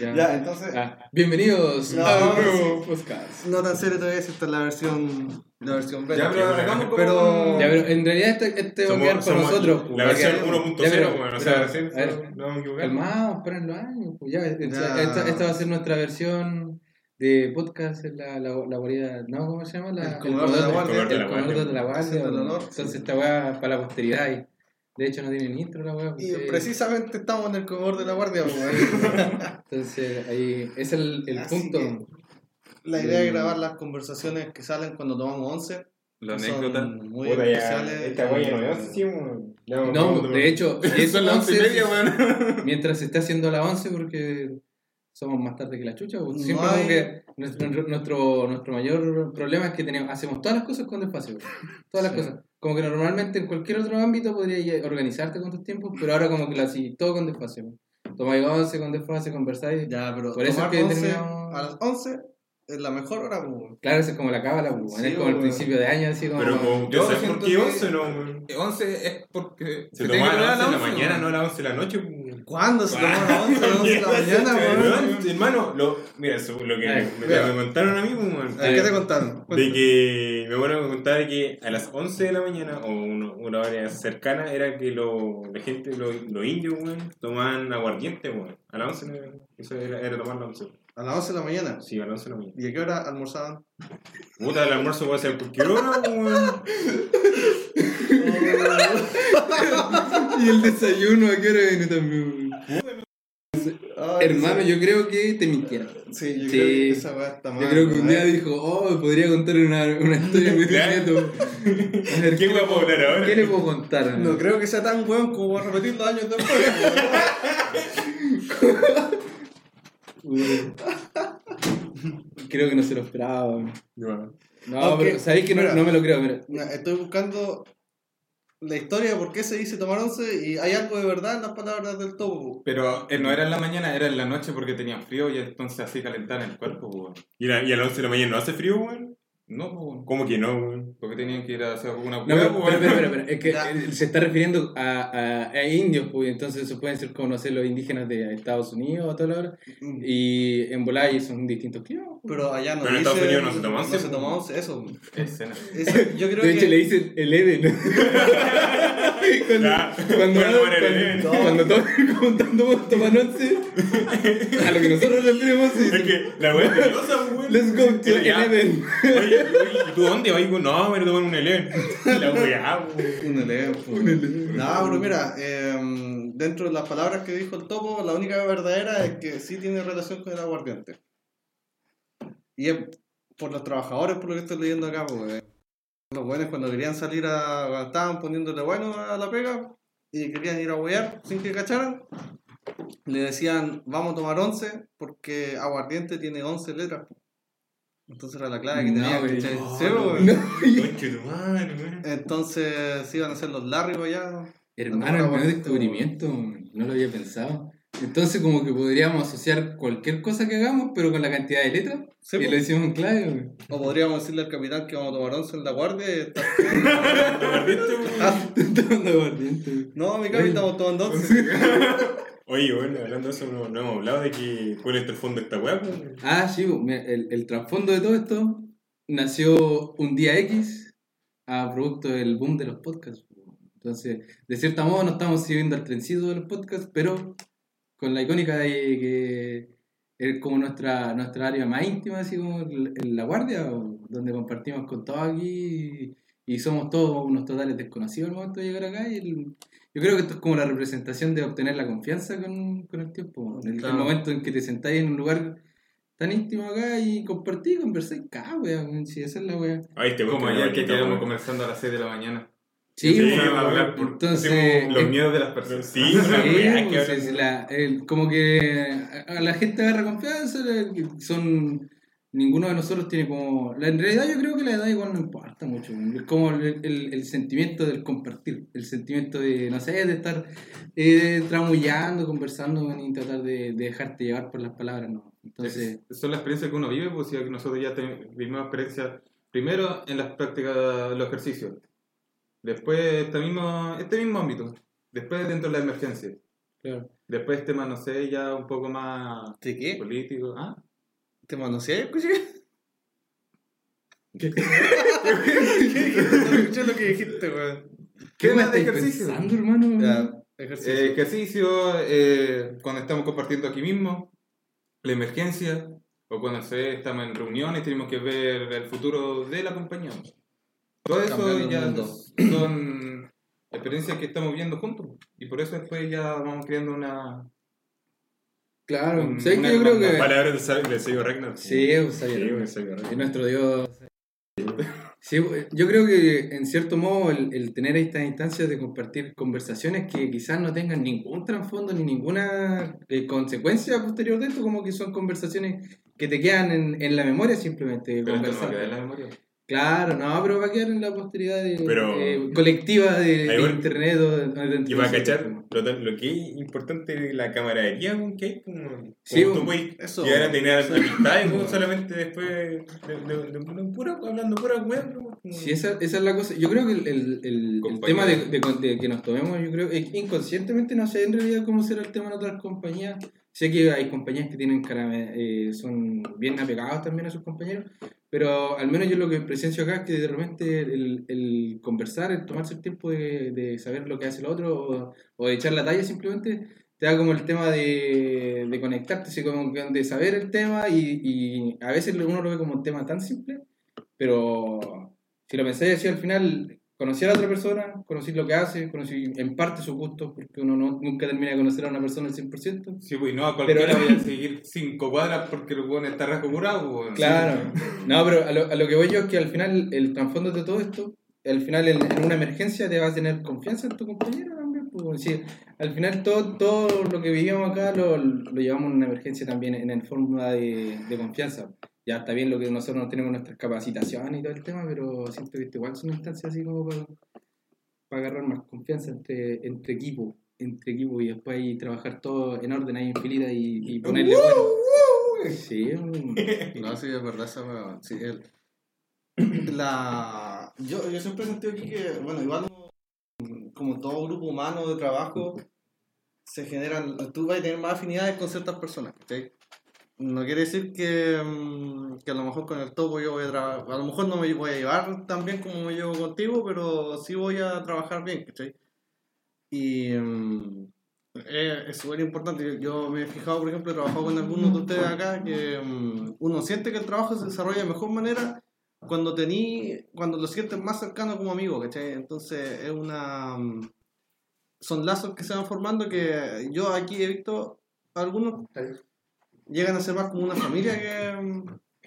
Ya. Ya, entonces, Ah, bienvenidos No, a un nuevo podcast. no tan serio todavía, esta es la versión, la versión beta. Ya, pero como... Pero- Ya, pero en realidad este, este va a quedar para nosotros. La versión quedar- 1.0, Ya, pero- bueno, o sea, pero, recién a ver, no vamos a equivocar. Calmados, esperen los años. Pues ya, esta, Ya. esta- esta va a ser nuestra versión de podcast, es la, la, la guarida, ¿no? ¿Cómo se llama? La, El comedor de la guardia. El comedor de la guardia. Entonces esta weá para la posteridad. De hecho no tiene ni intro la weá. Y precisamente estamos en el comedor de la guardia. ahí. Entonces ahí es el, el punto. que- La idea es grabar las conversaciones que salen cuando tomamos 11. La anécdota. muy Puta, ya, especiales. esta wea no es así, No, vamos, de hecho, es Son las once y 11, media, weón. mientras se está haciendo la 11 porque somos más tarde que la chucha. pues, No Siempre hay- como que nuestro, nuestro, nuestro mayor problema es que tenemos, hacemos todas las cosas con desfase. pues, Todas las Sí. cosas. Como que normalmente en cualquier otro ámbito podrías organizarte con tus tiempos, pero ahora como que lo así, todo con desfase. pues. Tomáis 11 con desfase, conversáis. Ya, pero Por eso es que 11 terminamos- a las 11 es la mejor hora. pues. Claro, eso es como la cábala, pues, Sí, es como el principio de año, así como... Pero como, Yo sé por qué que- 11 no, weón. 11 es porque Se tomaba que a las tomar 11 de la once, mañana, no a las 11 de la noche. ¿Cuándo se toma a las 11? A las 11 de la mañana, weón. Hermano, lo, mira, según lo que Ay, me, mira. me contaron a mí, pues, weón. ¿Qué te contaron? De que me van a contar que a las 11 de la mañana, o uno- una hora cercana, era que lo, la gente, los los indios, weón, tomaban aguardiente, weón. A las 11, no- eso era, era tomar la 11. A las 11 de la mañana. Sí, a las 11 de la mañana. ¿Y a qué hora almorzaban? Puta, el almuerzo puede ser cualquier hora, weón. Y el desayuno, ¿a qué hora viene también? Ay, Hermano, sí. yo creo que te mintieron. Sí, yo Sí. creo que esa weá está mal. Yo creo que un día ¿eh? dijo, oh, podría contar una, una historia muy Claro. secreto. A ver, ¿Qué le voy a puedo- hablar ahora? ¿Qué le puedo contar? No creo que sea tan weón como para repetir los años después. Creo que no se lo esperaba. No, pero sabéis que no, mira. no me lo creo. Mira. Mira, Estoy buscando la historia de por qué se dice tomar 11 y hay algo de verdad en las palabras del topo. Pero eh, no era en la mañana, era en la noche porque tenía frío y entonces así calentaban el cuerpo. ¿Y, la- y a las 11 de la mañana no hace frío, weón? No, pues, weón. ¿Cómo que no? Porque tenían que ir a hacer alguna No, pero, pero, pero, pero, pero, es que Ya. eh, se está refiriendo a, a, a indios, pues, entonces eso pueden ser como, no sé, los indígenas de Estados Unidos o todo lo hora. Y en Bolaya son distintos climas. pues. Pero allá no Pero en Estados Unidos no se toma 11, No se toma 11, eso. Escena. Eso, yo creo De hecho, que... le dicen Eleven. cuando, Ya. cuando, cuando, Eleven. cuando cuando once, a lo que nosotros referimos Es es que la weá. Let's go to. Eleven. Oye, oye, ¿y tú dónde vas? No, me lo toman un Eleven. La weá. Un eleven, pues. No, pero mira, em, dentro de las palabras que dijo el topo, la única verdadera es que sí tiene relación con el aguardiente. Y es por los trabajadores, por lo que estoy leyendo acá, pues. Los buenos cuando querían salir a... estaban poniéndole bueno a la pega y querían ir a huear sin que cacharan, le decían, vamos a tomar 11 porque aguardiente tiene 11 letras. Entonces era la clave que No, tenía, tu madre, weón. Entonces se iban a hacer los para allá. Hermano, el nuevo descubrimiento, no lo había pensado. Entonces, como que podríamos asociar cualquier cosa que hagamos, pero con la cantidad de letras, Sí, y pues. lo decimos en clave. güey. O podríamos decirle al capitán que vamos a tomar once en la guardia aguardiente, güey. No, mi capitán, estamos tomando once. Oye, bueno, hablando de eso, no, no hemos hablado de que, cuál es el fondo de esta weá, pues. Ah, sí, pues, mira, el, el trasfondo de todo esto nació un día X a producto del boom de los podcasts. pues. Entonces, de cierta modo no estamos siguiendo al trencito de los podcasts, pero con la icónica de que es como nuestra, nuestra área más íntima, así como en la guardia, o donde compartimos con todos aquí y, y somos todos unos totales desconocidos al momento de llegar acá. Y el- yo creo que esto es como la representación de obtener la confianza con, con el tiempo. En el, momento en que te sentáis en un lugar tan íntimo acá y compartís, conversáis, cada wea, weón, si esa es la wea. Ay, este Como ayer que quedamos conversando a las 6 de la mañana. Sí, Sí, por- entonces... Los es- miedos de las personas. Sí, Sí, pues, hablan- es la- el- como que a, la gente agarra confianza, son ninguno de nosotros tiene como la, en realidad yo creo que la edad igual no importa mucho, es como el, el- el sentimiento del compartir, el sentimiento de, no sé, de estar eh, tramullando, conversando y tratar de, de dejarte llevar por las palabras, ¿no? Entonces, Es- son las experiencias que uno vive, pues ya que nosotros ya vivimos experiencias primero en las prácticas de los ejercicios, después este mismo, este mismo ámbito, después dentro de la emergencia. Claro. Después te manoseé ya un poco más ¿De qué? político. ¿Ah? ¿Te manoseé? Escuché. No escuché lo que dijiste, weón. ¿Qué me más de ejercicio? pensando, hermano? Ya, ejercicio. Eh, ejercicio, eh, cuando estamos compartiendo aquí mismo, la emergencia, o cuando se- estamos en reuniones, tenemos que ver el futuro de la compañía. Todo Cambiando eso el ya mundo. Son experiencias que estamos viendo juntos. Y por eso después ya vamos creando una... Claro. Un- ¿Sabes una qué? Yo creo que... Palabras de Sa- de Ragnar. Sí, pues, sabía. Sí, Es Ragnar. nuestro Dios. Sí, yo creo que en cierto modo el, el tener estas instancias de compartir conversaciones que quizás no tengan ningún trasfondo ni ninguna eh, consecuencia posterior de esto, como que son conversaciones que te quedan en, en la memoria simplemente. Pero no conversar. quedar en la memoria. Claro, no, pero va a quedar en la posteridad de- Pero- eh, colectiva de, de internet. o de- de- Y va a cachar lo, que es importante es la camaradería que hay. Como, Sí, como weón. tú puedes Eso. llegar a tener amistades weón, solamente después de, de, de, de- de puro, hablando pura como- Sí, esa, esa es la cosa. Yo creo que el, el, el- el Compañía. tema de, de- de que nos tomemos, yo creo, es que inconscientemente no sé en realidad cómo será el tema en otras compañías. Sé que hay compañías que tienen eh, son bien apegados también a sus compañeros, pero al menos yo lo que presencio acá es que de repente el, conversar, el tomarse el tiempo de, saber lo que hace el otro o, de echar la talla simplemente, te da como el tema de, de conectarte, así como de saber el tema y, y a veces uno lo ve como un tema tan simple, pero si lo pensáis así al final, conocí a la otra persona, conocí lo que hace, conocí en parte sus gustos, porque uno no, nunca termina de conocer a una persona al 100%. Sí, pues no, a cualquiera Pero- voy a seguir cinco cuadras porque el weón está rasgo curado, weón. Claro. No, pero a lo, a lo que voy yo es que al final el trasfondo de todo esto, al final en, en una emergencia te vas a tener confianza en tu compañero también. Pues, sí, al final todo, todo lo que vivíamos acá lo, lo llevamos en una emergencia también en, en forma de, de confianza. Ya está bien lo que nosotros no tenemos nuestras capacitaciones y todo el tema, pero siento que igual son instancias así como para, para agarrar más confianza entre, entre equipo, entre equipo y después ahí trabajar todo en orden ahí en filita y, y ponerle bueno. Sí, un- No, sí, es verdad esa. Sí, el, la, yo, yo siempre he sentido aquí que, bueno, igual como todo grupo humano de trabajo, se generan, tú vas a tener más afinidades con ciertas personas, ¿cachai? No quiere decir que, mm, que a lo mejor con el topo yo voy a trabajar, a lo mejor no me voy a llevar tan bien como me llevo contigo, pero sí voy a trabajar bien, ¿cachai? Y eh, es súper importante. Yo, me he fijado, por ejemplo, he trabajado con algunos de ustedes acá que mm, uno siente que el trabajo se desarrolla de mejor manera cuando tení, cuando lo sientes más cercano como amigo, ¿cachai? Entonces es una... mm, Son lazos que se van formando que yo aquí he visto algunos llegan a ser más como una familia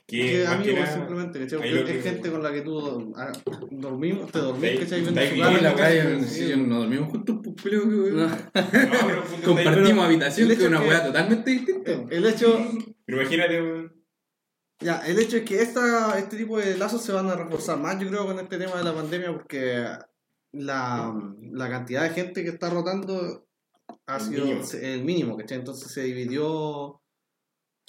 que, amigos simplemente, ¿cachai? Porque lo que- es gente con la que tú ah, dormimos, te dormís, ¿cachai? su cama, Sí, la yo- Sí. no dormimos juntos, pues, creo que, weón. No. No, pero, puta, Compartimos habitación, que es una weá totalmente distinta. El hecho, Pero imagínate. Ya, el hecho es que esta, este tipo de lazos se van a reforzar más, yo creo, con este tema de la pandemia, porque la, la cantidad de gente que está rotando ha El sido mínimo. el mínimo, ¿cachai? Entonces se dividió.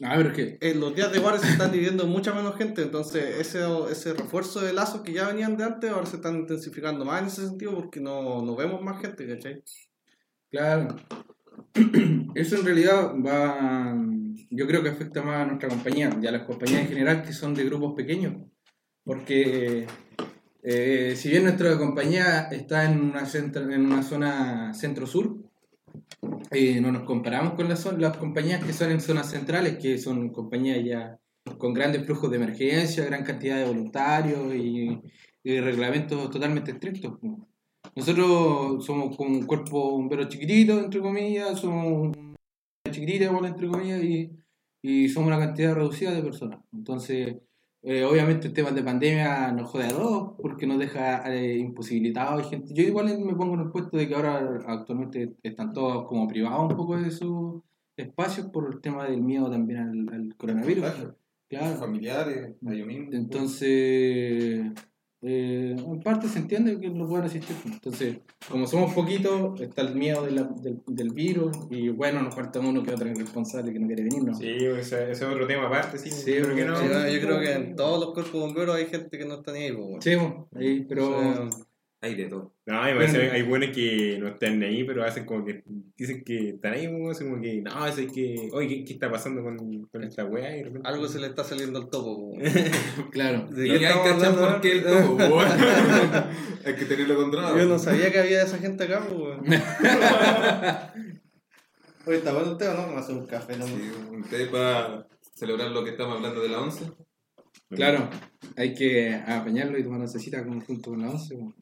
A ver, ¿qué? En los días de guardia se están dividiendo mucha menos gente, entonces ese, ese refuerzo de lazos que ya venían de antes ahora se están intensificando más en ese sentido porque no, no vemos más gente, ¿cachai? Claro. Eso en realidad va. Yo creo que afecta más a nuestra compañía y a las compañías en general que son de grupos pequeños. Porque eh, si bien nuestra compañía está en una, centro- en una zona centro-sur, eh, no nos comparamos con las, compañías que son en zonas centrales, que son compañías ya con grandes flujos de emergencia, gran cantidad de voluntarios y, reglamentos totalmente estrictos. Nosotros somos como un cuerpo bombero chiquitito, entre comillas, somos chiquitita, entre comillas, y, y somos una cantidad reducida de personas. Entonces, eh, obviamente el tema de pandemia nos jode a todos porque nos deja eh, imposibilitados. gente. Yo igual me pongo en el puesto de que ahora actualmente están todos como privados un poco de sus espacios por el tema del miedo también al, al coronavirus. Claro. Familiares, a. Entonces, eh, en parte se entiende que no puedan asistir. Entonces, como somos poquitos, está el miedo de la- del, del virus y bueno, nos falta uno que otro responsable que no quiere venir, ¿no? Sí, ese, ese es otro tema aparte, sí. Sí, ¿por qué no? Yo creo que en todos los cuerpos bomberos hay gente que no está ni ahí, pues, bueno. Sí, bueno, ahí, pero O sea, Hay de todo. No, hay buenos que no están ahí, pero hacen como que dicen que están ahí, como, como que, no, es que, oye, ¿qué, qué está pasando con, con esta weá? Y de repente- Algo se le está saliendo al topo. po. Claro. ¿De Y qué hay hablando, por qué el topo, weón. Hay que tenerlo controlado. Yo no sabía que había esa gente acá, weón. Oye, ¿está bueno usted o no? A hacer un café, ¿no? Sí, ustedes para celebrar lo que estamos hablando de la 11. Claro, hay que apañarlo y tomar una cecita como junto con la once. bueno.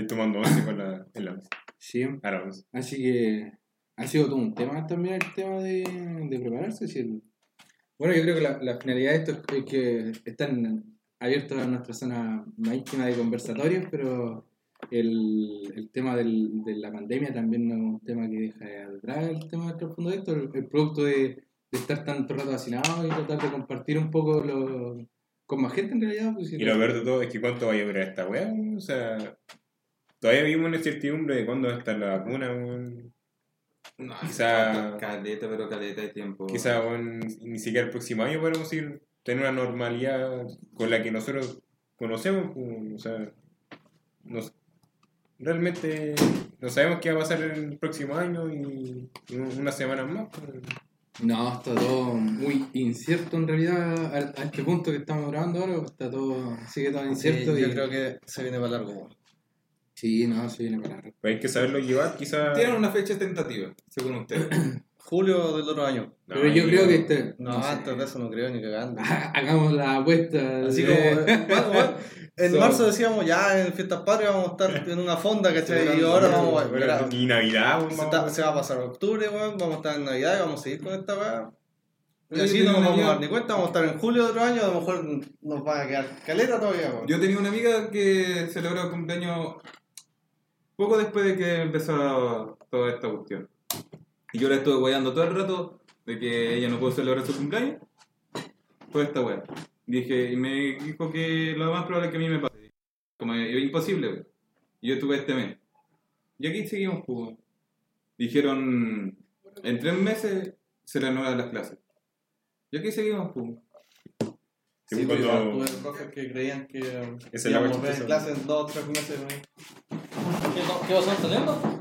Estoy tomando once con la, en la once. Sí, once. así que ha sido todo un tema también el tema de, de prepararse. si el- Bueno, yo creo que la, la finalidad de esto es que están abiertos a nuestra zona más íntima de conversatorios, pero el, el tema del, de la pandemia también no es un tema que deja atrás el tema del trasfondo de esto, el, el producto de, de estar tanto rato hacinados y tratar de compartir un poco lo, con más gente en realidad. pues, si Y lo peor de todo es que cuánto vaya a durar esta weá, weón? o sea, todavía vivimos en la incertidumbre de cuándo va a estar la vacuna, weón. No, Quizá- Caleta, pero caleta de tiempo. Quizá weón, ni siquiera el próximo año podemos ir, tener una normalidad con la que nosotros conocemos, weón, o sea, nos- realmente no sabemos qué va a pasar el próximo año y, y unas semanas más. weón. No, está todo muy incierto en realidad a, a este punto que estamos grabando ahora, está todo, sigue todo Sí, incierto. yo y- creo que se viene para largo. Sí, no, se viene para largo. Pero hay que saberlo llevar, quizá. Tienen una fecha tentativa, según ustedes. Julio del otro año. No, Pero yo creo no. que este, No, no sé. antes de eso no creo ni cagando. hagamos la apuesta. Así de- como, eh, bueno, bueno, en So- marzo decíamos ya en fiestas patrias vamos a estar en una fonda, ¿cachai? Y ahora vamos a mira, y Navidad, weón, se, está- se va a pasar octubre, weón, vamos a estar en Navidad y vamos a seguir con esta weá. Y así no nos vamos a dar ni cuenta, vamos a estar en julio de otro año, a lo mejor nos van a quedar caleta todavía, weón. Yo tenía una amiga que celebró el cumpleaños poco después de que empezó toda esta cuestión. Y yo la estuve guayando todo el rato de que ella no pudo celebrar su cumpleaños por esta wea. Dije, y me dijo que lo más probable es que a mí me pase. Como yo, imposible, wey. Y yo tuve este mes. Y aquí seguimos, pues. Dijeron, en tres meses se reanudan las clases. Y aquí seguimos, pues. Sí, Sí, cuando- pero tuve profes que creían que íbamos a ver en chistosa. clase en dos o tres meses, weón. ¿Qué, no- qué vas a estar saliendo?